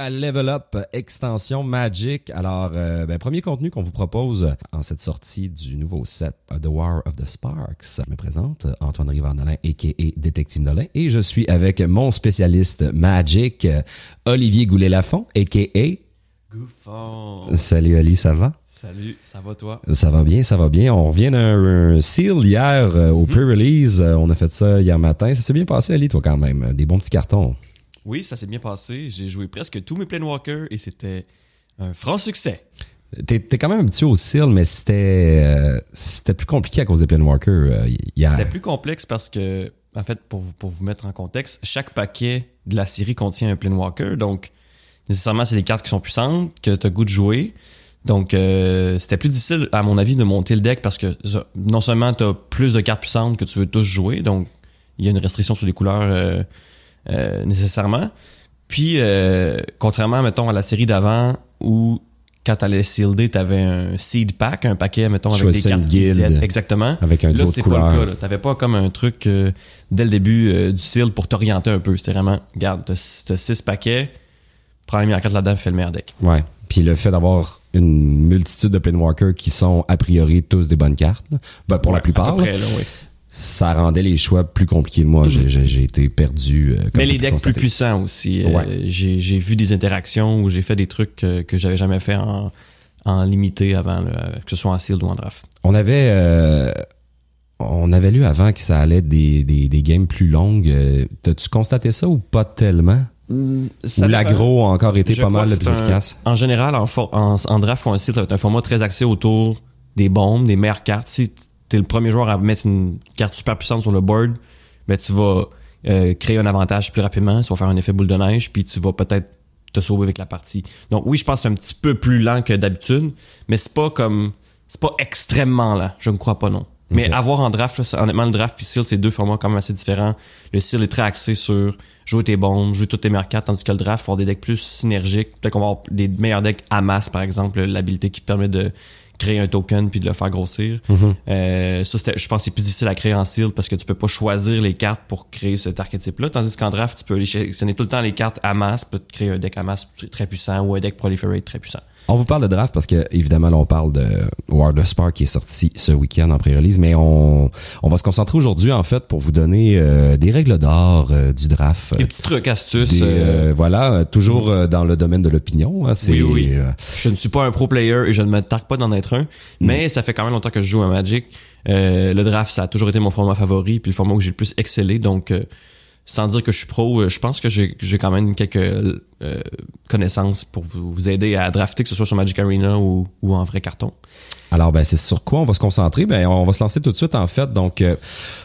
À Level Up Extension Magic. Alors, euh, ben, premier contenu qu'on vous propose en cette sortie du nouveau set The War of the Sparks. Je me présente, Antoine Rivard-Nolin, a.k.a. Détective Nolin, et je suis avec mon spécialiste Magic, Olivier Goulet-Lafont, a.k.a. Gouffon. Salut Ali, ça va? Salut, ça va toi? Ça va bien, ça va bien. On revient d'un seal hier euh, au pre-release. Euh, on a fait ça hier matin. Ça s'est bien passé, Ali, toi, quand même. Des bons petits cartons. Oui, ça s'est bien passé. J'ai joué presque tous mes Planewalkers et c'était un franc succès. T'es t'es quand même habitué au seal, mais c'était euh, c'était plus compliqué à cause des Planewalkers euh, hier. C'était plus complexe parce que, en fait, pour, vous- pour vous mettre en contexte, chaque paquet de la série contient un Planewalker. Donc, nécessairement, c'est des cartes qui sont puissantes, que tu as goût de jouer. Donc, euh, c'était plus difficile, à mon avis, de monter le deck parce que non seulement tu as plus de cartes puissantes que tu veux tous jouer, donc il y a une restriction sur les couleurs euh, nécessairement. Puis, euh, contrairement, mettons, à la série d'avant où quand t'allais sealed, t'avais un seed pack, un paquet, mettons, avec des cartes guilde. IZ, exactement. Avec un Là, c'est pas le couleurs. cas. T'avais pas comme un truc euh, dès le début euh, du seal pour t'orienter un peu. C'était vraiment, regarde, t'as six paquets, prends la meilleure carte là-dedans, fais le meilleur deck. Ouais. Puis le fait d'avoir une multitude de Planewalkers qui sont a priori tous des bonnes cartes, ben, pour la plupart, à peu là, près, là, oui. Ça rendait les choix plus compliqués. Moi, j'ai- j'ai été perdu. euh, comme Mais les decks plus puissants aussi. Euh, Ouais. j'ai j'ai vu des interactions où j'ai fait des trucs euh, que j'avais jamais fait en, en limité avant, que ce soit en sealed ou en draft. On avait euh, on avait lu avant que ça allait des, des, des games plus longues. Euh, T'as-tu constaté ça ou pas tellement? Ça ou l'agro a encore été pas mal que le plus un- efficace? En général, en, en, en draft ou en style, ça va être un format très axé autour des bombes, des meilleures cartes. Si t'es le premier joueur à mettre une carte super puissante sur le board, ben tu vas euh, créer un avantage plus rapidement, ça va faire un effet boule de neige, puis tu vas peut-être te sauver avec la partie. Donc oui, je pense que c'est un petit peu plus lent que d'habitude, mais c'est pas comme c'est pas extrêmement lent, je ne crois pas non. Mais avoir en draft, là, honnêtement, le draft puis seal, c'est deux formats quand même assez différents. Le seal est très axé sur jouer tes bombes, jouer toutes tes meilleures cartes, tandis que le draft, faut avoir des decks plus synergiques. Peut-être qu'on va avoir des meilleurs decks à masse, par exemple, l'habilité qui permet de créer un token puis de le faire grossir. Euh, ça, c'était- je pense que c'est plus difficile à créer en style parce que tu peux pas choisir les cartes pour créer cet archétype-là. Tandis qu'en draft, tu peux aller sélectionner tout le temps les cartes à masse, peut te créer un deck à masse très puissant ou un deck proliferate très puissant. On vous parle de draft parce que évidemment là, on parle de World of Spark qui est sorti ce week-end en pré-release, mais on, on va se concentrer aujourd'hui en fait pour vous donner euh, des règles d'or euh, du draft. Des petits trucs, astuces. Des, euh, euh, voilà, euh, toujours dans le domaine de l'opinion. hein, Oui, oui. Je ne suis pas un pro player et je ne me targue pas d'en être un, mais ça fait quand même longtemps que je joue à Magic. Euh, le draft, ça a toujours été mon format favori, puis le format où j'ai le plus excellé. Donc, euh, sans dire que je suis pro, euh, je pense que j'ai quand même quelques euh, connaissances pour vous, vous aider à drafter, que ce soit sur Magic Arena ou, ou en vrai carton. Alors, ben, c'est sur quoi on va se concentrer? Ben, on va se lancer tout de suite, en fait. Donc, euh,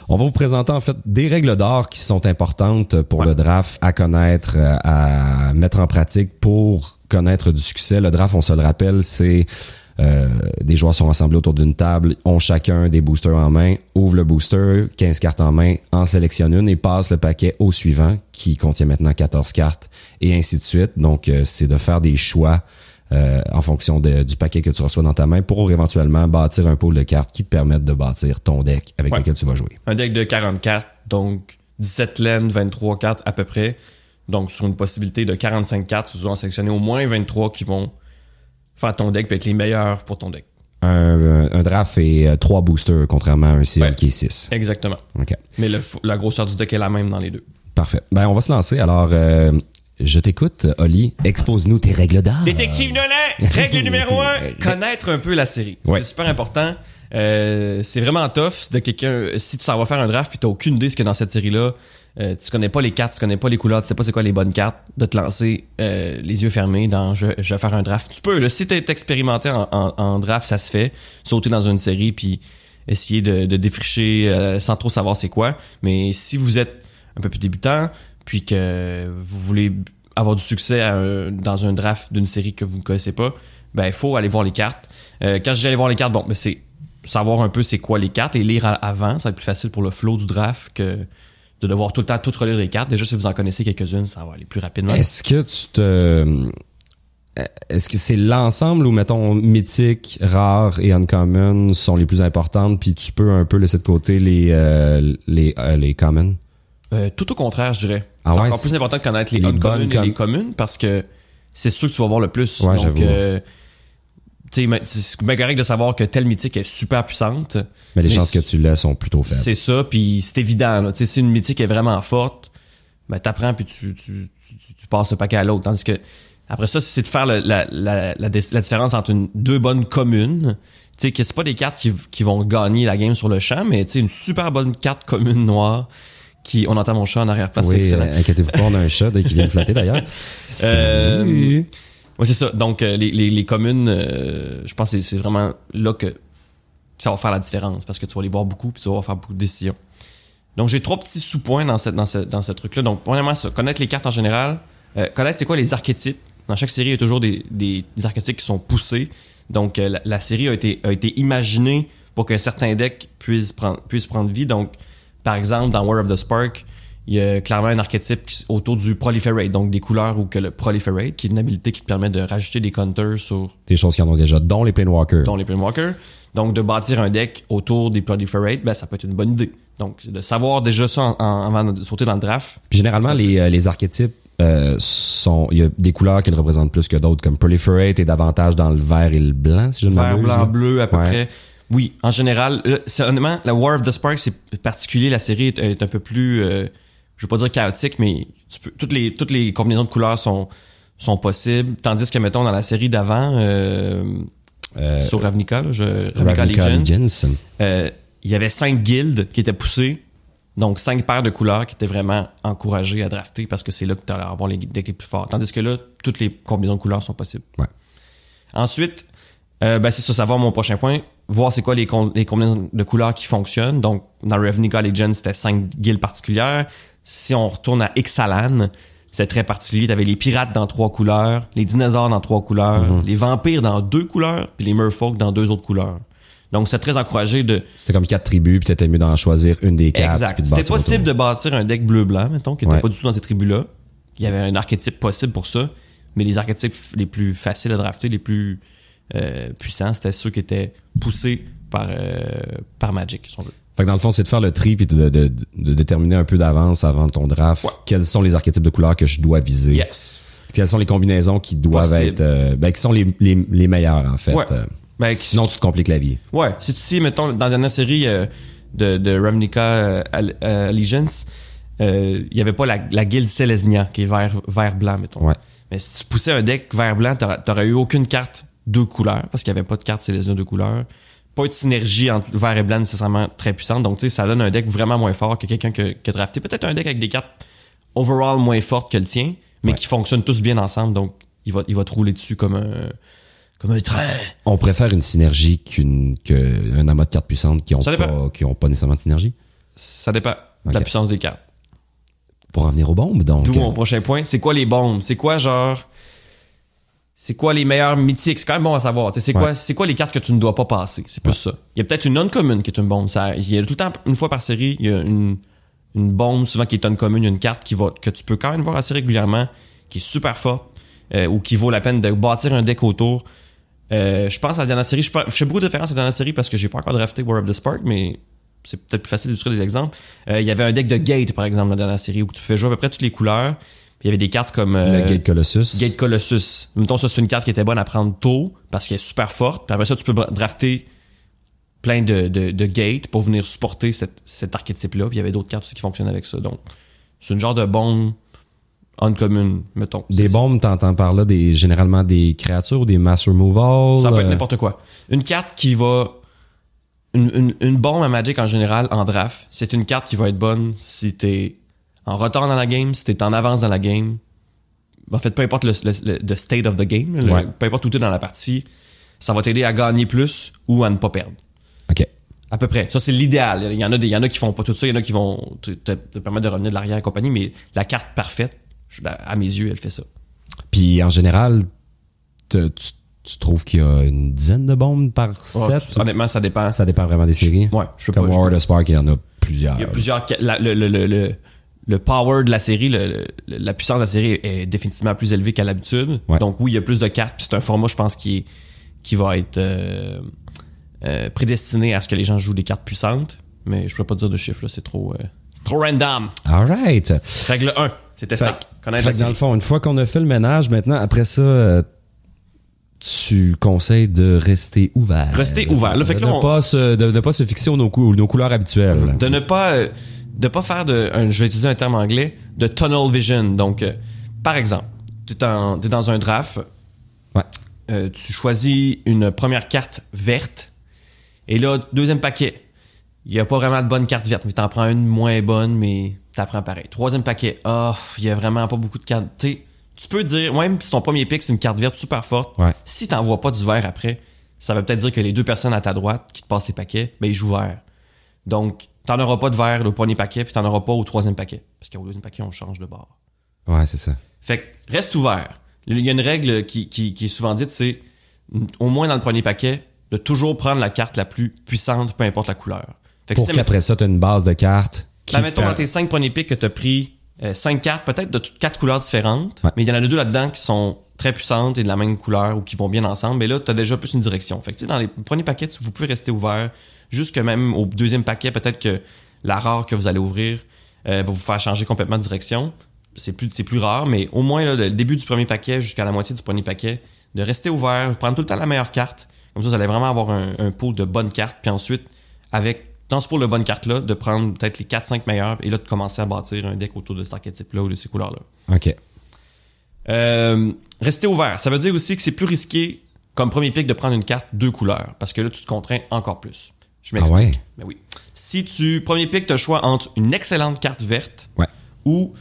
on va vous présenter, en fait, des règles d'or qui sont importantes pour Ouais. le draft à connaître, euh, à mettre en pratique pour connaître du succès. Le draft, on se le rappelle, c'est des joueurs sont rassemblés autour d'une table, ont chacun des boosters en main, ouvrent le booster, 15 cartes en main, en sélectionne une et passe le paquet au suivant qui contient maintenant 14 cartes et ainsi de suite. Donc, euh, c'est de faire des choix euh, en fonction de- du paquet que tu reçois dans ta main pour éventuellement bâtir un pool de cartes qui te permettent de bâtir ton deck avec Ouais. lequel tu vas jouer. Un deck de 40 cartes, donc 17 lanes, 23 cartes à peu près. Donc, sur une possibilité de 45 cartes, tu dois en sélectionner au moins 23 qui vont faire ton deck et être les meilleurs pour ton deck. Un, un draft est euh, trois boosters contrairement à un seal Ouais. qui est 6. Exactement. OK. Mais le, la grosseur du deck est la même dans les deux. Parfait. Ben, on va se lancer. Alors, euh, je t'écoute, Oli. Expose-nous tes règles d'or. Détective Nolin, règle numéro un, connaître un peu la série. Ouais. C'est super important. Euh, c'est vraiment tough de quelqu'un. Si tu t'en vas faire un draft et t'as aucune idée ce qu'il y a dans cette série-là, euh, tu connais pas les cartes, tu connais pas les couleurs, tu sais pas c'est quoi les bonnes cartes, de te lancer euh, les yeux fermés dans je, je vais faire un draft. Tu peux, là, si t'es expérimenté en, draft, ça se fait. Sauter dans une série puis essayer de, défricher euh, sans trop savoir c'est quoi. Mais si vous êtes un peu plus débutant, puis que vous voulez avoir du succès dans un draft d'une série que vous ne connaissez pas, ben il faut aller voir les cartes. Quand dis aller voir les cartes, bon, ben c'est savoir un peu c'est quoi les cartes et lire avant, ça va être plus facile pour le flow du draft que de devoir tout le temps tout relire les cartes. Déjà si vous en connaissez quelques-unes, ça va aller plus rapidement. Est-ce que tu te... Est-ce que c'est l'ensemble où, mettons, mythique, rare et uncommon sont les plus importantes, puis tu peux un peu laisser de côté les, euh, les, euh, les common? Euh, tout au contraire, je dirais. Ah c'est ouais, encore plus important de connaître les, les uncommunes bonnes et les com- communes parce que c'est sûr que tu vas voir le plus. Ouais, Donc, j'avoue. euh, tu sais, mais c'est bien correct de savoir que telle mythique est super puissante. Mais les Mais chances que c'est- tu l'aies sont plutôt faibles. C'est ça, puis c'est évident. Là. Tu sais, Si une mythique est vraiment forte, ben t'apprends puis tu, tu, tu, tu passes le paquet à l'autre. Tandis que après ça, c'est de faire la, la, la, la différence entre une, deux bonnes communes. Tu sais, que c'est pas des cartes qui, qui vont gagner la game sur le champ, mais tu sais, une super bonne carte commune noire qui. On entend mon chat en arrière-plan, c'est Oui, excellent. euh, inquiétez-vous pas, on a un chat qu'il vient de flotter d'ailleurs. Euh, C'est ça. Donc, euh, les, les, communes, euh, je pense que c'est- vraiment là que ça va faire la différence parce que tu vas les voir beaucoup puis tu vas faire beaucoup de décisions. Donc, j'ai trois petits sous-points dans, dans, ce, dans ce truc-là. Donc, premièrement, ça, connaître les cartes en général. Euh, connaître c'est quoi les archétypes. Dans chaque série, il y a toujours des, des, archétypes qui sont poussés. Donc, la, la série a été, a été imaginée pour que certains decks puissent prendre, puissent prendre vie. Donc, par exemple, dans War of the Spark, il y a clairement un archétype autour du Proliferate, donc des couleurs ou que le Proliferate, qui est une habilité qui te permet de rajouter des counters sur Des choses qui en ont déjà, dont les Planewalkers. dont les Planewalkers. Donc, de bâtir un deck autour des Proliferate, ben, ça peut être une bonne idée. Donc, de savoir déjà ça en- en- avant de sauter dans le draft. Puis généralement, les, euh, les archétypes euh, sont. Il y a des couleurs qui le représentent plus que d'autres, comme Proliferate est davantage dans le vert et le blanc, si je ne Vert, blanc, bleu, à peu Ouais. près. Oui, en général, honnêtement, la War of the Spark, c'est particulier. La série est, est un peu plus, euh, je veux pas dire chaotique, mais tu peux, toutes les toutes les combinaisons de couleurs sont sont possibles. Tandis que mettons dans la série d'avant, euh, Euh, sur Ravnica, là, je, Ravnica, Ravnica Legends, euh, il y avait cinq guildes qui étaient poussées. Donc, cinq paires de couleurs qui étaient vraiment encouragées à drafter parce que c'est là que tu allais avoir les decks les plus forts. Tandis que là, toutes les combinaisons de couleurs sont possibles. Ouais. Ensuite, euh, ben c'est ça, savoir mon prochain point. Voir c'est quoi les, com- les combinaisons de couleurs qui fonctionnent. Donc, dans Ravnica Legends, c'était cinq guildes particulières. Si on retourne à Ixalan, c'était très particulier. T'avais les pirates dans trois couleurs, les dinosaures dans trois couleurs, les vampires dans deux couleurs, puis les merfolk dans deux autres couleurs. Donc, c'est très encouragé de, C'était comme quatre tribus, puis t'étais mieux d'en choisir une des quatre. Exact. C'était possible autour. de bâtir un deck bleu-blanc, mettons, qui n'était Ouais. pas du tout dans ces tribus-là. Il y avait un archétype possible pour ça, mais les archétypes les plus faciles à drafter, les plus euh, puissants, c'était ceux qui étaient poussés par, euh, par Magic, si on veut. Fait que dans le fond, c'est de faire le tri puis de, de, de déterminer un peu d'avance avant ton draft Ouais. quels sont les archétypes de couleurs que je dois viser? Yes. Quelles sont les combinaisons qui doivent Possible. être euh, ben qui sont les, les, les meilleures en fait. Ouais. Euh, Ben, Sinon tu te compliques la vie. Ouais, si tu sais, mettons, dans la dernière série euh, de, de Ravnica Al- Allegiance, euh, il y avait pas la, la guilde Selesnia qui est vert, vert blanc, mettons. Ouais. Mais si tu poussais un deck vert blanc, t'aurais, t'aurais eu aucune carte deux couleurs parce qu'il y avait pas de carte Selesnia deux couleurs. Pas de synergie entre vert et blanc nécessairement très puissante. Donc, tu sais, ça donne un deck vraiment moins fort que quelqu'un que, que drafté. Peut-être un deck avec des cartes overall moins fortes que le tien, mais Ouais. qui fonctionnent tous bien ensemble. Donc, il va, il va te rouler dessus comme un, comme un train. On préfère une synergie qu'une qu'un amas de cartes puissantes qui ont pas qui ont pas nécessairement de synergie? Ça dépend de la puissance des cartes. Pour en venir aux bombes donc. D'où mon prochain point. C'est quoi les bombes? C'est quoi genre. C'est quoi les meilleurs mythiques? C'est quand même bon à savoir. C'est quoi, c'est quoi les cartes que tu ne dois pas passer? C'est plus ça. Il y a peut-être une non-commune qui est une bombe. Ça, il y a tout le temps, une fois par série, il y a une, une bombe souvent qui est non-commune, une carte qui va, que tu peux quand même voir assez régulièrement, qui est super forte, euh, ou qui vaut la peine de bâtir un deck autour. Euh, je pense à la dernière série, je, fais beaucoup de références à la dernière série parce que j'ai pas encore drafté War of the Spark, mais c'est peut-être plus facile d'illustrer des exemples. Euh, il y avait un deck de Gate, par exemple, dans la dernière série, où tu pouvais jouer à peu près toutes les couleurs. Il y avait des cartes comme euh, le Gate Colossus. Gate Colossus. Mettons, ça, c'est une carte qui était bonne à prendre tôt parce qu'elle est super forte. Puis après ça, tu peux drafter plein de, de, de gates pour venir supporter cette, cet archétype-là. Puis il y avait d'autres cartes aussi qui fonctionnent avec ça. Donc, c'est une genre de bombe uncommune, mettons. Des bombes, t'entends par là des généralement des créatures ou des mass removal. Ça peut être euh, n'importe quoi. Une carte qui va. Une, une, une bombe à Magic en général, en draft, c'est une carte qui va être bonne si t'es en retard dans la game, si t'es en avance dans la game. En fait, peu importe le, le, le- the state of the game, le- Ouais. peu importe où t'es dans la partie, ça va t'aider à gagner plus ou à ne pas perdre. OK. À peu près. Ça, c'est l'idéal. Il y en a des, il y en a qui font pas tout ça, il y en a qui vont te, te- te permettre de revenir de l'arrière et compagnie, mais la carte parfaite, je- à mes yeux, elle fait ça. Puis en général, te- tu, tu trouves qu'il y a une dizaine de bombes par Oh, set? honnêtement, ça dépend. Ça dépend vraiment des séries. Ouais, je sais Comme pas. je- War of Spark, il y en a plusieurs. Il y a plusieurs. ca- la- le, le, le, le, power de la série, le- le- la puissance de la série est définitivement plus élevée qu'à l'habitude. Ouais. Donc oui, il y a plus de cartes. C'est un format, je pense, qui est qui va être euh, euh, prédestiné à ce que les gens jouent des cartes puissantes. Mais je peux pas dire de chiffres, c'est trop. euh, C'est trop random. Alright. Règle 1, c'était ça. Connaître Fait dans le fond, une fois qu'on a fait le ménage, maintenant, après ça, euh, tu conseilles de rester ouvert. Rester ouvert. Là, fait que de, là, ne on- pas se, de ne pas se fixer aux nos, cou- nos couleurs habituelles. de ne pas de pas faire de un- je vais utiliser un terme anglais de tunnel vision. Donc euh, par exemple tu es, dans un draft. Ouais. euh, tu choisis une première carte verte. Et là deuxième paquet. Il y a pas vraiment de bonne carte verte mais t'en prends une moins bonne mais t'apprends pareil. Troisième paquet. Ah il y a vraiment pas beaucoup de cartes. Tu tu peux dire même si ton premier pick c'est une carte verte super forte Ouais. si t'en vois pas du vert après ça veut peut-être dire que les deux personnes à ta droite qui te passent tes paquets ben ils jouent vert. Donc, t'en auras pas de verre au premier paquet, puis t'en auras pas au troisième paquet. Parce qu'au deuxième paquet, on change de bord. Ouais, c'est ça. Fait que reste ouvert. Il y a une règle qui, qui, qui est souvent dite, c'est au moins dans le premier paquet, de toujours prendre la carte la plus puissante, peu importe la couleur. Fait que Pour si, qu'après ça, tu as une base de cartes. Là, mettons te- dans tes cinq premiers pics que t'as pris euh, cinq cartes, peut-être de toutes quatre couleurs différentes, Ouais. mais il y en a deux là-dedans qui sont très puissantes et de la même couleur ou qui vont bien ensemble, mais là, t'as déjà plus une direction. Fait que, tu sais, dans les premiers paquets, tu- vous pouvez rester ouvert, jusque même au deuxième paquet, peut-être que la rare que vous allez ouvrir euh, va vous faire changer complètement de direction. C'est plus, c'est plus rare, mais au moins, là, le début du premier paquet jusqu'à la moitié du premier paquet, de rester ouvert, prendre tout le temps la meilleure carte. Comme ça, vous allez vraiment avoir un, un pot de bonnes cartes, puis ensuite, avec dans ce pot de bonnes cartes-là, de prendre peut-être les 4-5 meilleures et là de commencer à bâtir un deck autour de cet archétype-là ou de ces couleurs-là. OK. Euh, rester ouvert, ça veut dire aussi que c'est plus risqué comme premier pick de prendre une carte deux couleurs parce que là tu te contrains encore plus. Je m'explique. Ah ouais? Ben oui. Si tu premier pick tu as le choix entre une excellente carte verte Ouais. ou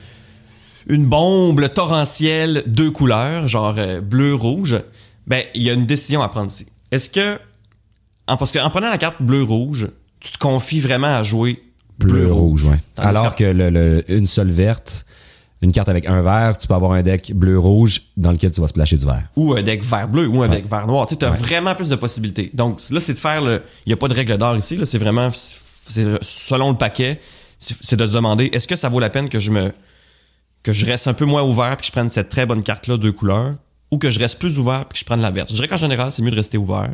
une bombe torrentielle deux couleurs, genre euh, bleu rouge, ben il y a une décision à prendre ici. Est-ce que en parce que en prenant la carte bleu rouge, tu te confies vraiment à jouer Bleu-rouge, ouais. Alors que le, le- une seule verte, une carte avec un vert, tu peux avoir un deck bleu-rouge dans lequel tu vas splasher du vert. ou un deck vert bleu ou un deck vert noir. Tu sais, as vraiment plus de possibilités. Donc là, c'est de faire le. Il n'y a pas de règle d'or ici. Là, c'est vraiment c'est selon le paquet. C'est de se demander est-ce que ça vaut la peine que je me que je reste un peu moins ouvert puis que je prenne cette très bonne carte là deux couleurs ou que je reste plus ouvert puis que je prenne la verte? Je dirais qu'en général, c'est mieux de rester ouvert.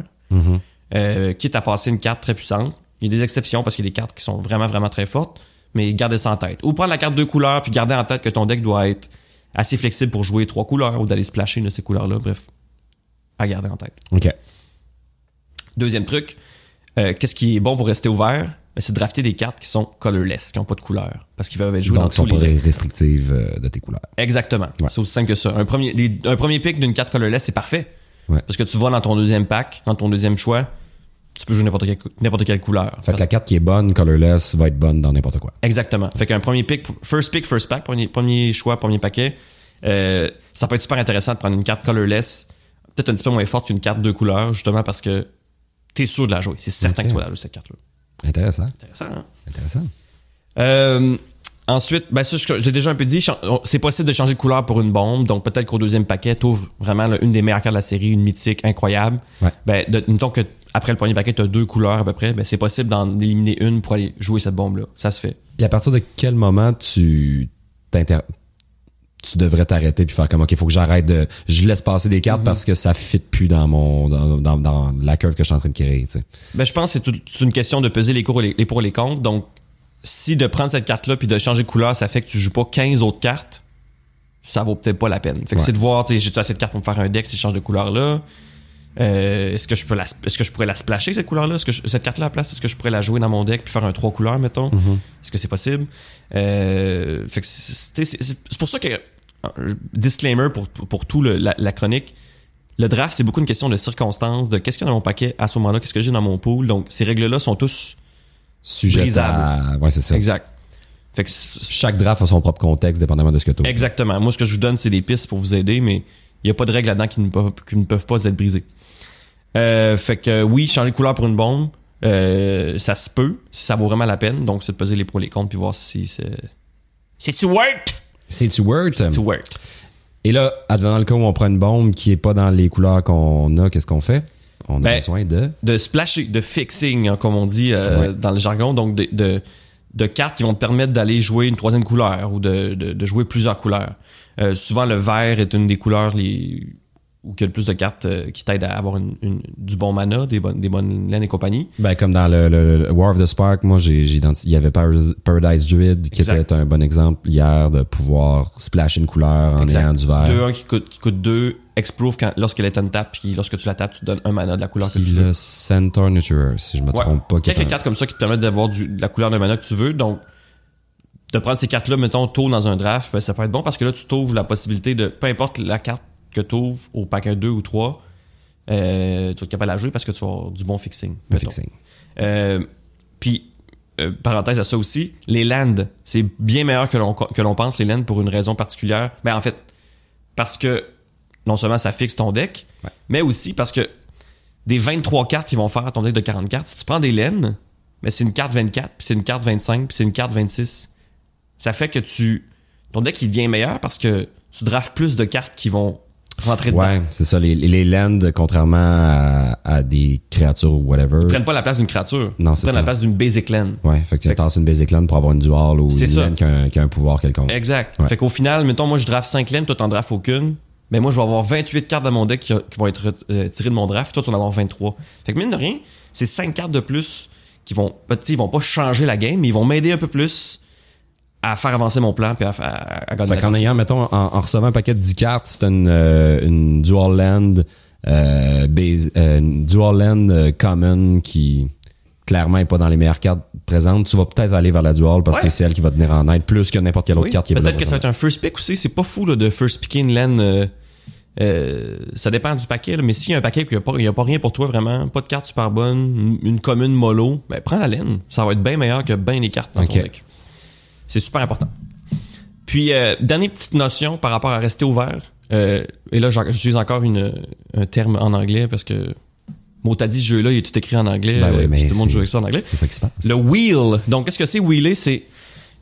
Euh, quitte à passer une carte très puissante. Il y a des exceptions parce qu'il y a des cartes qui sont vraiment, vraiment très fortes, mais gardez ça en tête. Ou prendre la carte deux couleurs, puis garder en tête que ton deck doit être assez flexible pour jouer trois couleurs ou d'aller splasher une de ces couleurs-là. Bref, à garder en tête. OK. Deuxième truc, euh, qu'est-ce qui est bon pour rester ouvert? Ben, c'est de drafter des cartes qui sont colorless, qui n'ont pas de couleur. Parce qu'ils peuvent être joués Donc, dans sont tous pas les decks. restrictives euh, de tes couleurs. Exactement. Ouais. C'est aussi simple que ça. Un premier, les- un premier pick d'une carte colorless, c'est parfait. Ouais. Parce que tu vois dans ton deuxième pack, dans ton deuxième choix, tu peux jouer n'importe quelle, n'importe quelle couleur. Fait que la carte qui est bonne, colorless, va être bonne dans n'importe quoi. Exactement. Fait qu'un premier pick, first pick, first pack, premier, premier choix, premier paquet, euh, ça peut être super intéressant de prendre une carte colorless, peut-être un petit peu moins forte qu'une carte deux couleurs, justement parce que t'es sûr de la jouer. C'est certain que tu vas la jouer, cette carte-là. Intéressant. Intéressant, hein? Intéressant. Euh, ensuite, ben ça, je, je l'ai déjà un peu dit, c'est possible de changer de couleur pour une bombe, donc peut-être qu'au deuxième paquet, t'ouvres vraiment là, une des meilleures cartes de la série, une mythique incroyable. Ouais. Ben, de, mettons que après le premier paquet, t'as deux couleurs à peu près, ben c'est possible d'en éliminer une pour aller jouer cette bombe-là. Ça se fait. Puis à partir de quel moment tu tu devrais t'arrêter puis faire comme ok, faut que j'arrête de je laisse passer des Mm-hmm. cartes parce que ça fit plus dans mon dans, dans, dans la curve que je suis en train de créer, tu sais. Ben, je pense que c'est une question de peser les, cours et les, les pour et les contre. Donc, si de prendre cette carte-là puis de changer de couleur, ça fait que tu joues pas 15 autres cartes, ça vaut peut-être pas la peine. Fait que Ouais. c'est de voir, tu sais, j'ai-tu assez de cartes pour me faire un deck si je change de couleur-là? Euh, est-ce que je peux la, est-ce que je pourrais la splasher, cette? Est-ce que je- cette carte-là à la place, est-ce que je pourrais la jouer dans mon deck puis faire un trois couleurs, mettons? Est-ce que c'est possible? Euh, fait que c'est, c'est- c'est- c'est pour ça que, euh, disclaimer pour, pour tout le- la, la chronique, le draft, c'est beaucoup une question de circonstances, de qu'est-ce qu'il y a dans mon paquet à ce moment-là, qu'est-ce que j'ai dans mon pool. Donc, ces règles-là sont tous Sujet à ouais, c'est ça. exact. Fait que Chaque draft a son propre contexte dépendamment de ce que tu exactement. Moi, ce que je vous donne, c'est des pistes pour vous aider, mais il n'y a pas de règles là-dedans qui ne peuvent, qui ne peuvent pas être brisées. Euh, fait que oui, changer de couleur pour une bombe, euh, ça se peut, si ça vaut vraiment la peine. Donc, c'est de peser les pour et les contre puis voir si c'est. C'est-tu worth? C'est-tu worth? Et là, advenant le cas où on prend une bombe qui est pas dans les couleurs qu'on a, qu'est-ce qu'on fait? On a Ben, besoin de. de splasher, de fixing, hein, comme on dit euh, Ouais. dans le jargon, donc de, de, de cartes qui vont te permettre d'aller jouer une troisième couleur ou de, de, de jouer plusieurs couleurs. Euh, souvent, le vert est une des couleurs les ou qui a le plus de cartes euh, qui t'aident à avoir une, une- du bon mana, des bonnes, des bonnes laines et compagnie. Ben, comme dans le, le- le War of the Spark, moi, j'ai, il y avait Paradise, Paradise Druid qui Exact. était un bon exemple hier de pouvoir splasher une couleur en Exact. ayant du vert. 2-1 qui coûte, qui coûte 2, quand, lorsqu'elle est on tap, puis lorsque tu la tapes, tu donnes un mana de la couleur que tu veux. le Centaur Nurturer, si je me Ouais. trompe pas. Quelques un- cartes comme ça qui te permettent d'avoir de la couleur de mana que tu veux. Donc, de prendre ces cartes-là, mettons, tôt dans un draft, ben, ça peut être bon parce que là, tu t'ouvres la possibilité de, peu importe la carte que tu ouvres au paquet 2 ou 3, euh, tu vas être capable de la jouer parce que tu vas avoir du bon fixing. Le fixing. Euh, puis, euh, parenthèse à ça aussi, les lands, c'est bien meilleur que l'on que l'on pense, les lands, pour une raison particulière. Ben, en fait, parce que non seulement ça fixe ton deck, Ouais. mais aussi parce que des 23 cartes qui vont faire à ton deck de 40 cartes, si tu prends des laines, mais c'est une carte 24, puis c'est une carte 25, puis c'est une carte 26, ça fait que tu ton deck il devient meilleur parce que tu drafts plus de cartes qui vont rentrer dedans. Ouais, c'est ça. Les, les lands, contrairement à, à des créatures ou whatever. Ils prennent pas la place d'une créature. Non, ils c'est prennent ça. la place d'une basic land. Ouais, fait que tu Fait tasses une basic land pour avoir une dual ou une ça. land qui a, un, qui a un pouvoir quelconque. Exact. Ouais. Fait qu'au final, mettons, moi, je draft 5 lanes, toi, t'en drafts aucune. Mais moi, je vais avoir 28 cartes dans mon deck qui, qui vont être euh, tirées de mon draft. Toi, tu vas en avoir 23. Fait que mine de rien, c'est 5 cartes de plus qui vont, ben, ils vont pas changer la game, mais ils vont m'aider un peu plus à faire avancer mon plan puis à, à, à gagner Fait qu'en ayant, mettons, en, en recevant un paquet de 10 cartes, c'est une, euh, une dual land, euh, base- euh, une dual land euh, common qui clairement est pas dans les meilleures cartes présentes, tu vas peut-être aller vers la dual parce Ouais. que c'est elle qui va te venir en aide plus que n'importe quelle autre Oui, carte qui est là Peut-être que ça va être un first pick aussi. C'est pas fou là, de first picker une laine. euh, euh, ça dépend du paquet, là, mais s'il y a un paquet n'y a, pas- il y a pas rien pour toi vraiment, pas de carte super bonne, une, une commune mollo, ben prends la laine. Ça va être bien meilleur que bien les cartes dans Ok. ton deck. C'est super important. Puis, euh, dernière petite notion par rapport à rester ouvert. et là, j'utilise encore une, un terme en anglais parce que mot t'as dit ce jeu-là, il est tout écrit en anglais. Ben oui, euh, mais tout le monde joue avec ça en anglais. C'est ça qui se passe. Le wheel. Donc, qu'est-ce que c'est wheeler? C'est,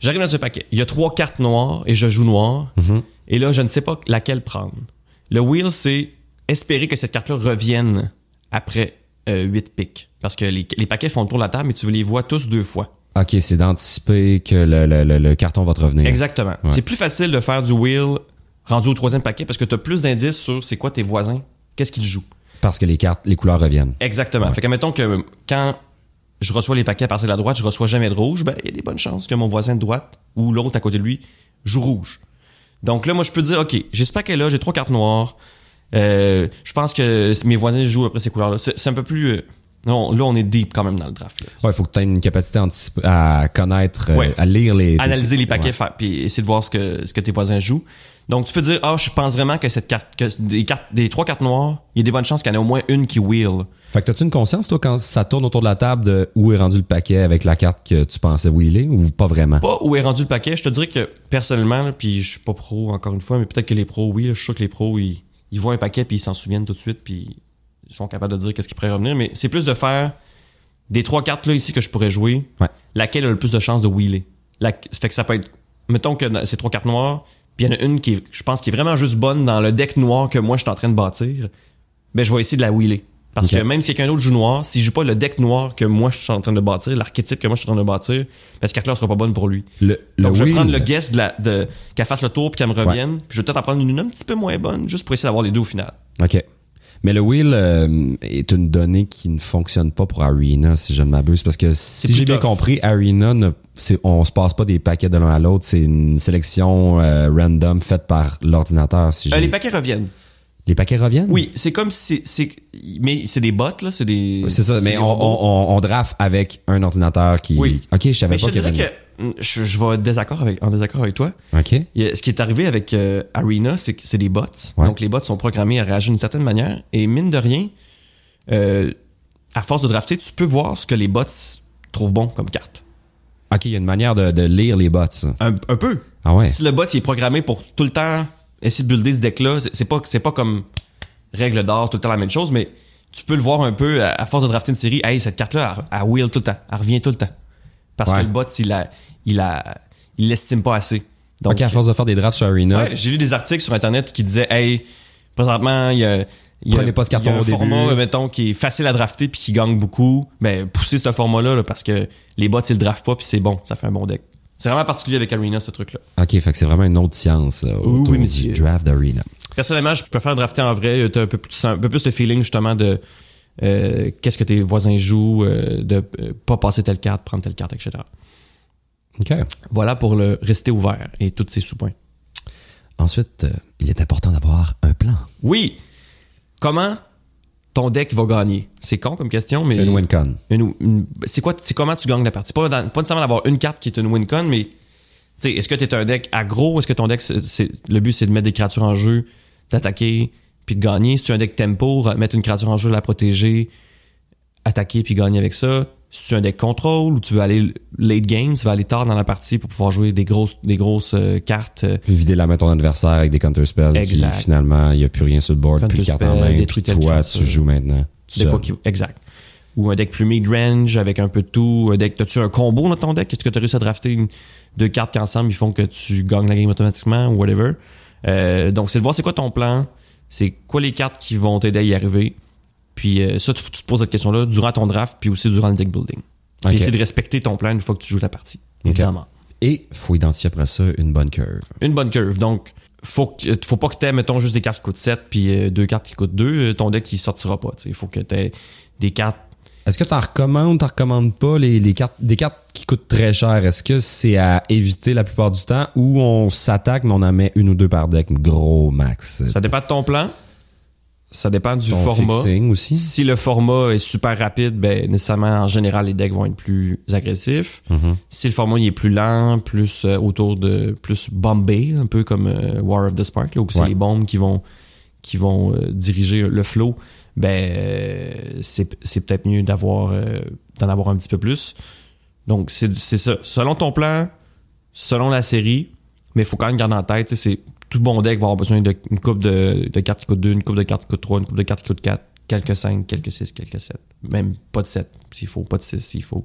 j'arrive dans ce paquet. Il y a trois cartes noires et je joue noir. Mhm. Et là, je ne sais pas laquelle prendre. Le wheel, c'est espérer que cette carte-là revienne après euh, 8 pics. Parce que les, les paquets font le tour de la table, mais tu les vois tous deux fois. Ok, c'est d'anticiper que le, le, le, le carton va te revenir. Exactement. Ouais. C'est plus facile de faire du wheel rendu au troisième paquet parce que tu as plus d'indices sur c'est quoi tes voisins, qu'est-ce qu'ils jouent. Parce que les cartes, les couleurs reviennent. Exactement. Fait que mettons que quand je reçois les paquets à partir de la droite, je reçois jamais de rouge, ben il y a des bonnes chances que mon voisin de droite ou l'autre à côté de lui joue rouge. Donc là, moi, je peux dire, OK, j'ai ce paquet-là, j'ai trois cartes noires. Euh, je pense que mes voisins jouent après ces couleurs-là. C'est un peu plus... euh, non, là, on est deep quand même dans le draft. là. Ouais, il faut que tu aies une capacité à, connaître, euh, Ouais. à lire les... Analyser les paquets, puis essayer de voir ce que, ce que tes voisins jouent. Donc, tu peux dire, ah, je pense vraiment que cette carte, que des cartes, des trois cartes noires, il y a des bonnes chances qu'il y en ait au moins une qui wheel. Fait que t'as-tu une conscience, toi, quand ça tourne autour de la table de où est rendu le paquet avec la carte que tu pensais wheeler ou pas vraiment? pas où est rendu le paquet. Je te dirais que personnellement, là, puis je suis pas pro encore une fois, mais peut-être que les pros, oui, là, je suis sûr que les pros, ils, ils voient un paquet puis ils s'en souviennent tout de suite puis ils sont capables de dire qu'est-ce qui pourrait revenir. Mais c'est plus de faire des trois cartes là ici que je pourrais jouer, Ouais. laquelle a le plus de chances de wheeler. La, fait que ça peut être, mettons que c'est trois cartes noires, puis il y en a une qui, est- je pense, qui est vraiment juste bonne dans le deck noir que moi je suis en train de bâtir. Ben je vais essayer de la wheeler. Parce que même si quelqu'un d'autre joue noir, s'il joue pas le deck noir que moi je suis en train de bâtir, l'archétype que moi je suis en train de bâtir, ben cette carte-là sera pas bonne pour lui. Le, le Donc, je vais prendre le guess de la, de, qu'elle fasse le tour puis qu'elle me revienne. Puis je vais peut-être en prendre une un petit peu moins bonne, juste pour essayer d'avoir les deux au final. OK. Mais le wheel euh, est une donnée qui ne fonctionne pas pour Arena, si je ne m'abuse, parce que si j'ai bien compris, Arena, ne, on se passe pas des paquets de l'un à l'autre, c'est une sélection euh, random faite par l'ordinateur. Si Euh, les paquets reviennent. Les paquets reviennent? Oui, c'est comme si c'est, c'est, mais c'est des bots, là, c'est des. C'est ça, mais on, on, on, draft avec un ordinateur qui... Oui. OK, je savais Mais je pas y dirais avait... que mm, je, je vais désaccord avec, en désaccord avec toi. OK. Ce qui est arrivé avec euh, Arena, c'est que c'est des bots. Ouais. Donc les bots sont programmés à réagir d'une certaine manière. Et mine de rien, euh, à force de drafter, tu peux voir ce que les bots trouvent bon comme carte. OK, il y a une manière de, de lire les bots. Un, un peu. Ah ouais? Si le bot il est programmé pour tout le temps essayer de builder ce deck-là, c'est pas, c'est pas comme règle d'or tout le temps la même chose, mais tu peux le voir un peu à, à force de drafter une série. Hey, cette carte-là, elle, elle wheel tout le temps. Elle revient tout le temps. Parce Ouais. que le bot, il la, il il l'estime pas assez. Donc, à force de faire des drafts sur Arena, Ouais, j'ai lu des articles sur internet qui disaient hey présentement il y a il y a, Prenez pas ce carton il y a un au début. format mettons qui est facile à drafter puis qui gagne beaucoup ben poussez ce format là, parce que les bots ils le draftent pas puis c'est bon ça fait un bon deck c'est vraiment particulier avec Arena ce truc là OK, fait que c'est vraiment une autre science euh, Oui, autour oui, du draft d'Arena. Personnellement, je préfère drafter en vrai. T'as un peu plus, un peu plus le feeling justement de euh, qu'est-ce que tes voisins jouent, euh, de euh, pas passer telle carte, prendre telle carte, etc. OK. Voilà pour le rester ouvert et tous ces sous-points. Ensuite, euh, il est important d'avoir un plan. Oui. Comment ton deck va gagner. C'est con comme question, mais Une win con. une- une- c'est quoi c'est comment tu gagnes la partie? Pas, dans- pas nécessairement d'avoir une carte qui est une win con mais tu sais est-ce que tu es un deck aggro? Est-ce que ton deck c'est, le but c'est de mettre des créatures en jeu d'attaquer puis de gagner? Si tu as un deck tempo mettre une créature en jeu la protéger attaquer puis gagner avec ça si tu as un deck contrôle ou tu veux aller late game tu veux aller tard dans la partie pour pouvoir jouer des grosses des grosses euh, cartes euh, Puis vider la main de ton adversaire avec des counter spells Exact. qui finalement, il n'y a plus rien sur le board, plus de carte en main, puis toi, tu joues maintenant. tout de quoi seul. qui exact ou un deck plus mid-range avec un peu de tout un deck t'as-tu un combo dans ton deck? Est-ce que t'as réussi à drafter une- deux cartes qui ensemble ils font que tu gagnes la game automatiquement ou whatever? Euh, donc c'est de voir c'est quoi ton plan c'est quoi les cartes qui vont t'aider à y arriver puis euh, ça tu, tu te poses cette question là durant ton draft puis aussi durant le deck building puis essayer de respecter ton plan une fois que tu joues la partie évidemment Et faut identifier après ça une bonne curve. une bonne curve. Donc, faut que, faut pas que t'aies, mettons, juste des cartes qui coûtent 7 puis euh, deux cartes qui coûtent 2. Ton deck, il sortira pas. Il faut que t'aies des cartes. Est-ce que t'en recommandes, t'en recommandes pas les, les cartes, des cartes qui coûtent très cher? Est-ce que c'est à éviter la plupart du temps ou on s'attaque mais on en met une ou deux par deck, gros max? Ça dépend de ton plan. Ça dépend du Ton format. aussi. Si le format est super rapide, ben nécessairement, en général, les decks vont être plus agressifs. Mhm. Si le format il est plus lent, plus euh, autour de plus bombé, un peu comme euh, War of the Spark, là, où c'est les bombes qui vont qui vont euh, diriger le flow, ben c'est peut-être mieux d'avoir d'en avoir un petit peu plus. Donc c'est ça. Selon ton plan, selon la série, mais il faut quand même garder en tête, c'est tout bon deck va avoir besoin d'une coupe de, de cartes qui coûtent 2, une coupe de cartes qui coûtent 3, une coupe de cartes qui coûtent 4, quelques 5, quelques 6, quelques 7. Même pas de 7 s'il faut, pas de 6 s'il faut.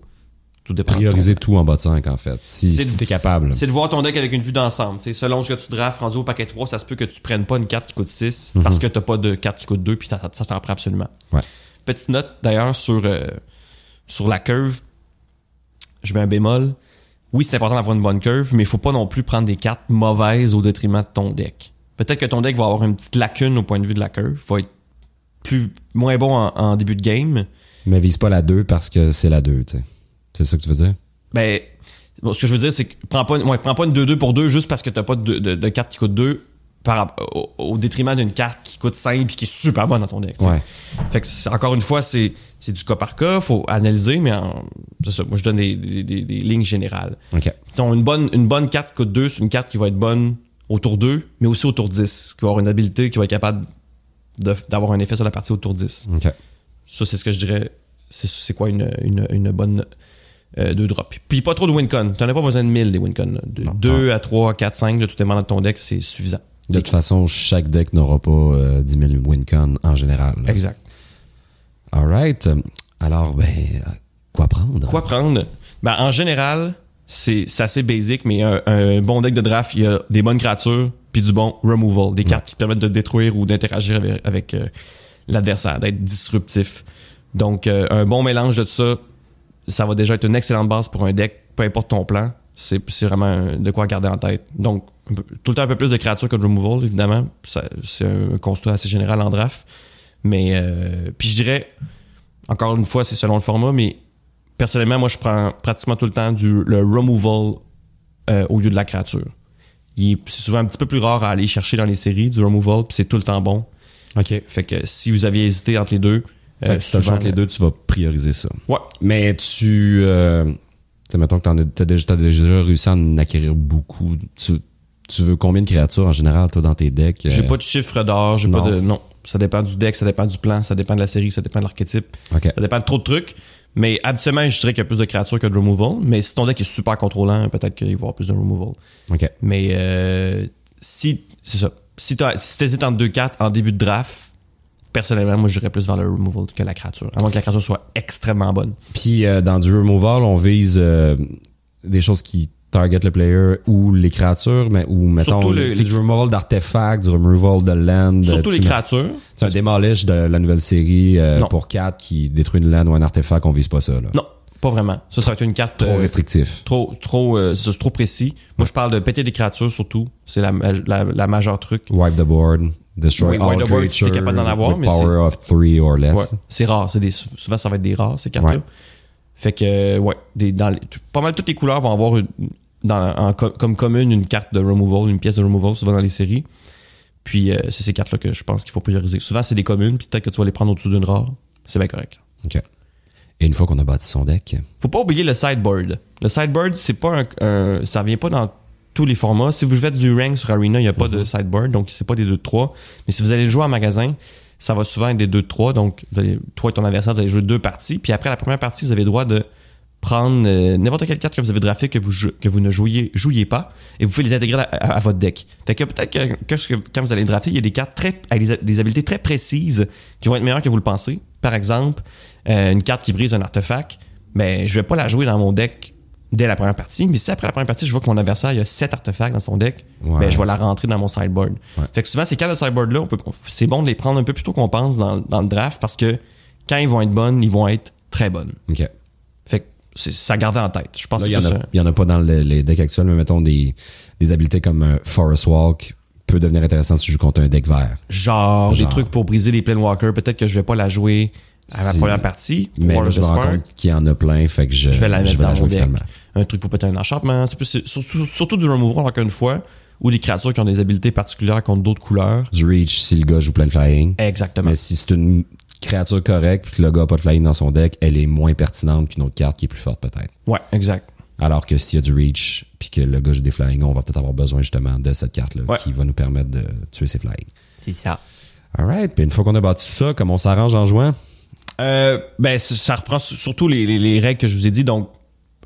Tout dépend. Prioriser tout en bas de 5 en fait. Si, si t'es capable. c'est de voir ton deck avec une vue d'ensemble. Selon ce que tu drafts rendu au paquet 3, ça se peut que tu prennes pas une carte qui coûte 6 Mhm. parce que t'as pas de carte qui coûte 2 puis ça, ça t'en prend absolument. Ouais. Petite note d'ailleurs sur, euh, sur la curve. Je mets un bémol. Oui, c'est important d'avoir une bonne curve, mais il faut pas non plus prendre des cartes mauvaises au détriment de ton deck. Peut-être que ton deck va avoir une petite lacune au point de vue de la curve. Va être plus moins bon en, en début de game. Mais vise pas la 2 parce que c'est la 2, tu sais. C'est ça que tu veux dire? Ben, bon, ce que je veux dire, c'est que prends pas, une- ouais, prends pas une 2-2 pour 2 juste parce que t'as pas de, de, de carte qui coûte 2 par, rapp- au, au détriment d'une carte qui coûte 5 puis qui est super bonne dans ton deck. Ouais. Fait que encore une fois, c'est, c'est du cas par cas, faut analyser, mais en- c'est ça. Moi, je donne des, des, des- des lignes générales. OK. Disons, une bonne, une bonne carte coûte 2, c'est une carte qui va être bonne au tour 2, mais aussi au tour 10, qui va avoir une habilité qui va être capable de- d'avoir un effet sur la partie au tour 10. OK. Ça, c'est ce que je dirais. C'est, quoi une, une, une bonne euh, deux drops. Puis pas trop de wincon. T'en as pas besoin de 1000 des wincon. De Non. 2 à 3, 4, 5, de tout dépendant de ton deck, c'est suffisant. De toute façon, chaque deck n'aura pas euh, 10 000 wincon en général. là. Exact. Alright. Alors, ben, quoi prendre? Quoi prendre? Ben, en général, c'est, assez basic, mais un, un bon deck de draft, il y a des bonnes créatures, puis du bon removal. Des cartes qui permettent de détruire ou d'interagir avec, avec, euh, l'adversaire, d'être disruptif. Donc, euh, un bon mélange de ça, ça va déjà être une excellente base pour un deck, peu importe ton plan. C'est, vraiment un- de quoi garder en tête. Donc, peu- tout le temps un peu plus de créatures que de removal, évidemment. C'est un constat assez général en draft. Mais, euh, puis je dirais, encore une fois, c'est selon le format, mais personnellement, moi, je prends pratiquement tout le temps du le removal euh, au lieu de la créature. C'est souvent un petit peu plus rare à aller chercher dans les séries du removal, puis c'est tout le temps bon. OK. Fait que si vous aviez hésité entre les deux, Fait euh, que si souvent, entre les deux, tu vas prioriser ça. Ouais. Mais tu... Tu sais, mettons que t'en as, t'as déjà, déjà réussi à en acquérir beaucoup. Tu, tu veux combien de créatures en général, toi, dans tes decks? J'ai Euh, pas de chiffre d'or, j'ai pas de. Non. Ça dépend du deck, ça dépend du plan, ça dépend de la série, ça dépend de l'archétype. Ça dépend de trop de trucs. Mais habituellement, je dirais qu'il y a plus de créatures que de removal. Mais si ton deck est super contrôlant, peut-être qu'il va y avoir plus de removal. Mais euh, si. C'est ça. Si tu si t'hésites entre deux cartes en début de draft, personnellement, moi, je dirais plus vers le removal que la créature. À moins que la créature soit extrêmement bonne. Puis euh, dans du removal, on vise euh, des choses qui target le player ou les créatures, mais ou mettons Surtout le, les- du removal d'artefacts, du removal de land. Surtout les créatures. C'est un démolish de la nouvelle série euh, pour 4 qui détruit une land ou un artefact, on vise pas ça. Là. Non. Pas vraiment. Ça, ça va être une carte Trop euh, restrictif. trop, trop, euh, c'est trop précis. Moi, je parle de péter des créatures surtout. C'est la, la, la majeure truc. Wipe the board. Destroy Oui, all the board, si capable d'en avoir, mais power of three or less. Ouais. C'est rare. C'est des, souvent, ça va être des rares, ces cartes-là. Ouais. Fait que, euh, ouais, des, dans les- pas mal toutes les couleurs vont avoir une- dans, en comme commune une carte de removal, une pièce de removal, souvent dans les séries. Puis, euh, c'est ces cartes-là que je pense qu'il faut prioriser. Souvent, c'est des communes, puis peut-être que tu vas les prendre au-dessus d'une rare. C'est bien correct. OK. Et une fois qu'on a bâti son deck, Faut pas oublier le sideboard. Le sideboard, c'est pas un, un- ça vient pas dans tous les formats. Si vous faites du rank sur Arena, il n'y a pas de sideboard, donc c'est pas des 2 de 3. Mais si vous allez jouer en magasin, ça va souvent être des 2 de 3. Donc, toi et ton adversaire, vous allez jouer deux parties. Puis après la première partie, vous avez le droit de prendre euh, n'importe quelle carte que vous avez draftée que vous, que vous ne jouiez, jouiez pas et vous pouvez les intégrer à, votre deck. Fait que peut-être que, quand vous allez drafter, il y a des cartes très, avec des, des habiletés très précises qui vont être meilleures que vous le pensez. Par exemple, euh, une carte qui brise un artefact, ben, je vais pas la jouer dans mon deck dès la première partie. Mais si après la première partie, je vois que mon adversaire il a 7 artefacts dans son deck, Ouais. ben, je vais la rentrer dans mon sideboard. Ouais. Fait que souvent, ces cartes de sideboard-là, c'est bon de les prendre un peu plus tôt qu'on pense dans, dans le draft parce que quand ils vont être bonnes, ils vont être très bonnes. OK. Fait que c'est ça à garder en tête. Je pense Là, que il y, en a, il y en a pas dans le- les decks actuels, mais mettons des, des habiletés comme euh, Forest Walk peut devenir intéressant si tu joues contre un deck vert. genre, Genre. des trucs pour briser les Planewalkers. Peut-être que je vais pas la jouer à la Si- première partie. Mais je me rends compte qu'il y en a plein, fait que je, Je vais la mettre dans la mon jouer deck. Un truc pour péter un enchantement. C'est plus, surtout, surtout du removal, encore une fois, ou des créatures qui ont des habiletés particulières contre d'autres couleurs. Du reach si le gars joue plein de flying. Exactement. Mais si c'est une créature correcte puis que le gars a pas de flying dans son deck, elle est moins pertinente qu'une autre carte qui est plus forte peut-être. Ouais, exact. Alors que s'il y a du reach puis que le gars joue des flying, on va peut-être avoir besoin justement de cette carte-là Ouais. qui va nous permettre de tuer ses flying. C'est ça. Alright, puis une fois qu'on a bâti ça, comme on s'arrange en jouant? Euh, ben, ça reprend su- surtout les, les, les règles que je vous ai dit. Donc,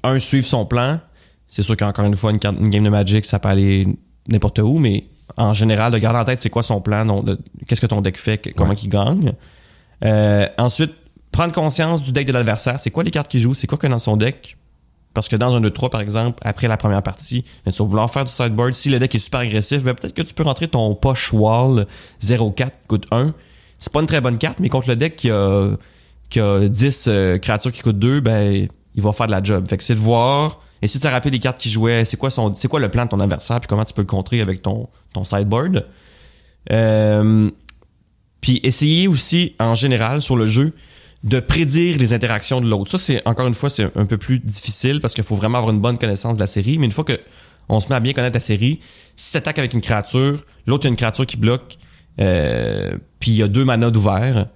un, suivre son plan. C'est sûr qu'encore une fois, une, game de Magic, ça peut aller n'importe où, mais en général, de garder en tête c'est quoi son plan, qu'est-ce que ton deck fait, que- comment Ouais. il gagne. Euh, ensuite, prendre conscience du deck de l'adversaire. C'est quoi les cartes qu'il joue, c'est quoi a dans son deck? Parce que dans un 2-3, par exemple, après la première partie, tu vas vouloir faire du sideboard. Si le deck est super agressif, ben, peut-être que tu peux rentrer ton poche wall 0-4 coûte 1. C'est pas une très bonne carte, mais contre le deck qui a, qui a 10 euh, créatures qui coûtent 2, ben, il va faire de la job. Fait que c'est de voir, essayer de se rappeler les cartes qu'il jouait, c'est quoi son, c'est quoi le plan de ton adversaire, puis comment tu peux le contrer avec ton, ton sideboard. Euh, puis essayer aussi, en général, sur le jeu, de prédire les interactions de l'autre. Ça, c'est encore une fois, c'est un peu plus difficile parce qu'il faut vraiment avoir une bonne connaissance de la série. Mais une fois que on se met à bien connaître la série, si tu attaques avec une créature, l'autre a une créature qui bloque, euh, puis il y a deux manas d'ouvert,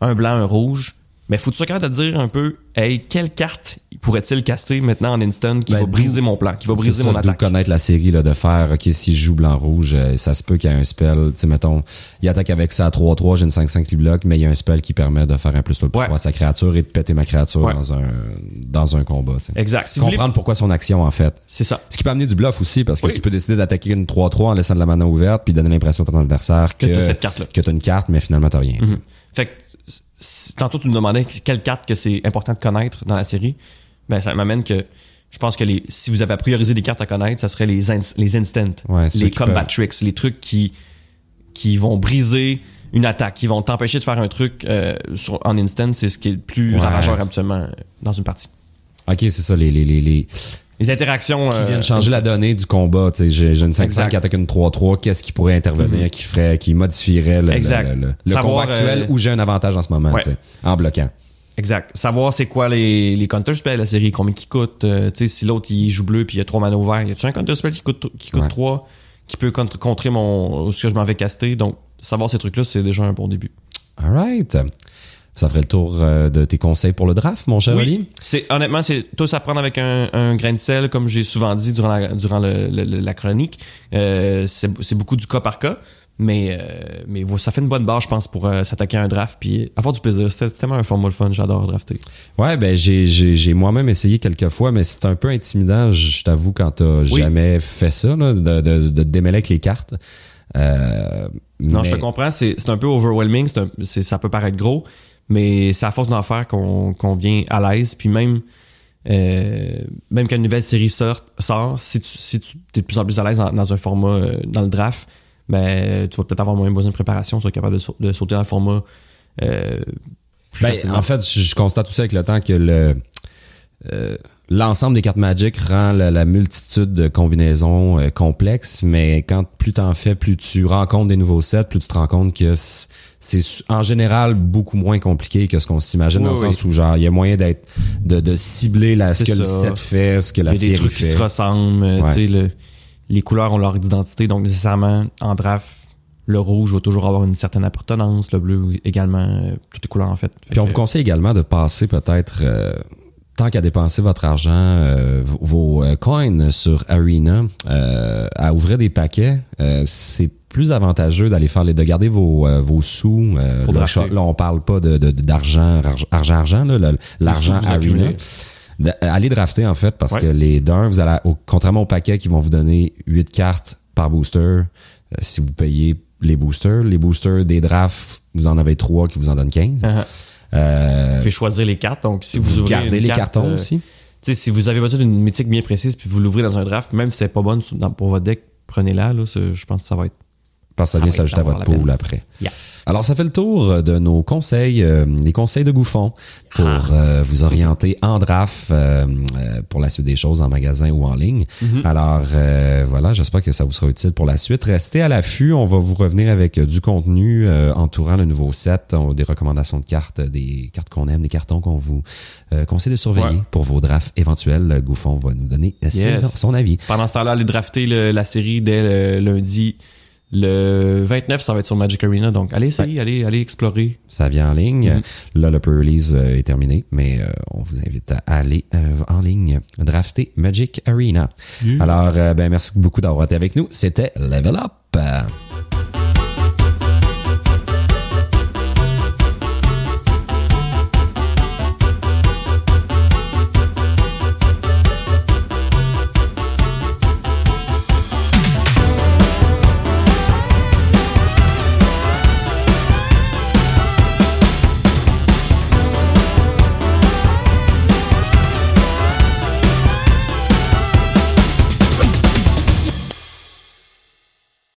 un blanc, un rouge, mais faut-tu être capable de dire un peu, hey, quelle carte pourrait-il caster maintenant en instant qui Ben, va briser mon plan, qui va briser mon attaque? connaître la série là, de faire ok si je joue blanc rouge euh, ça se peut qu'il y ait un spell tu sais mettons il attaque avec ça à 3-3 j'ai une 5-5 qui bloque mais il y a un spell qui permet de faire un plus plus Ouais. à sa créature et de péter ma créature Ouais. dans un dans un combat tu sais. Exact. Si vous voulez- comprendre pourquoi son action en fait C'est ça. ce qui peut amener du bluff aussi parce que Oui. tu peux décider d'attaquer une 3-3 en laissant de la mana ouverte puis donner l'impression à ton adversaire que Que t'as une carte mais finalement t'as rien. Mhm. Fait que tantôt tu me demandais quelle carte que c'est important de connaître dans la série. Ben ça m'amène que je pense que les si vous avez à prioriser des cartes à connaître, ça serait les ins- les instant, Ouais, ceux les combat peuvent- tricks, les trucs qui qui vont briser une attaque, qui vont t'empêcher de faire un truc euh, sur, en instant, c'est ce qui est le plus Ouais. ravageur habituellement euh, dans une partie. ok c'est ça les les les, les Les interactions qui euh, viennent changer la donnée du combat. J'ai j'ai une 5 Exact. qui attaque une 3-3. Qu'est-ce qui pourrait intervenir, qui ferait, qui modifierait le, le- Exact. le, le- le Savoir, combat actuel euh, où j'ai un avantage en ce moment, Ouais. en bloquant. Exact. Savoir c'est quoi les, les counter spells la série, combien qui coûtent. euh, sais, si l'autre il joue bleu puis il y a trois mana ouverts, y a-tu un counter spell qui coûte qui coûte Ouais. 3 qui peut contre- contrer mon ce que je m'en vais caster? Donc savoir ces trucs là, c'est déjà un bon début. Alright. Ça ferait le tour euh, de tes conseils pour le draft, mon cher Oli. C'est honnêtement c'est tous à prendre avec un, un grain de sel comme j'ai souvent dit durant la durant le- le- la chronique. Euh, c'est c'est beaucoup du cas par cas. Mais, euh, mais ça fait une bonne barre, je pense, pour euh, s'attaquer à un draft puis avoir du plaisir. C'était tellement un format fun, j'adore drafter. Ouais, ben j'ai moi-même essayé quelques fois, mais c'est un peu intimidant, je t'avoue, quand t'as Oui. jamais fait ça, là, de, de, de te démêler avec les cartes. Euh, Non, je te comprends, c'est c'est un peu overwhelming, un- c'est- ça peut paraître gros, mais c'est à force d'en faire qu'on vient à l'aise. Puis même, euh, même quand une nouvelle série sort, sort si tu si tu es de plus en plus à l'aise dans, dans un format, euh, dans le draft, ben, tu vas peut-être avoir moins besoin de préparation, tu vas être capable de, sau- de sauter dans le format. Euh, plus Ben, facilement. en fait, je, je constate aussi avec le temps que le l'ensemble des cartes Magic rend la, la multitude de combinaisons complexes, mais quand plus t'en fais, plus tu rencontres des nouveaux sets, plus tu te rends compte que c'est en général beaucoup moins compliqué que ce qu'on s'imagine dans Oui, le sens où genre il y a moyen d'être de, de cibler la, ce que le set fait, ce que la Il y a des série trucs qui fait. se ressemblent. euh, Ouais. tu sais, le- les couleurs ont leur identité, donc nécessairement, en draft, le rouge va toujours avoir une certaine appartenance, le bleu également, euh, toutes les couleurs en fait. Fait Puis on que- vous conseille également de passer peut-être, euh, tant qu'à dépenser votre argent, euh, vos- coins sur Arena, à ouvrir des paquets. C'est plus avantageux d'aller faire les, de garder vos, euh, vos sous. euh, Pour là, là, on parle pas de, de- d'argent, argent, argent, là, l'argent Arena. D- Allez drafter en fait parce Ouais. que les d'un, vous allez au, contrairement au paquet qui vont vous donner 8 cartes par booster, euh, si vous payez les boosters, les boosters des drafts, vous en avez trois qui vous en donnent 15. Uh-huh. Euh, fait choisir les cartes. Donc, si vous, vous ouvrez gardez les carte, cartons euh, aussi. Si vous avez besoin d'une mythique bien précise puis vous l'ouvrez dans un draft, même si c'est pas bonne dans- pour votre deck, prenez-la. Là, je pense que ça va être. Parce que ça Ça vient s'ajouter à votre pool après. Yeah. Alors, ça fait le tour de nos conseils, euh, les conseils de Gouffon pour Ah. euh, vous orienter en draft euh, euh, pour la suite des choses en magasin ou en ligne. Mm-hmm. Alors, euh, voilà, j'espère que ça vous sera utile pour la suite. Restez à l'affût. On va vous revenir avec euh, du contenu euh, entourant le nouveau set, des recommandations de cartes, des cartes qu'on aime, des cartons qu'on vous euh, conseille de surveiller Ouais. pour vos drafts éventuels. Gouffon va nous donner Yes. son avis. Pendant ce temps-là, allez drafter le- la série dès le lundi. Le 29, ça va être sur Magic Arena. Donc, allez essayer, allez, allez explorer. Ça vient en ligne. Mhm. Là, le pre-release euh, est terminé, mais euh, on vous invite à aller euh, en ligne drafter Magic Arena. Alors, ben merci beaucoup d'avoir été avec nous. C'était Level Up.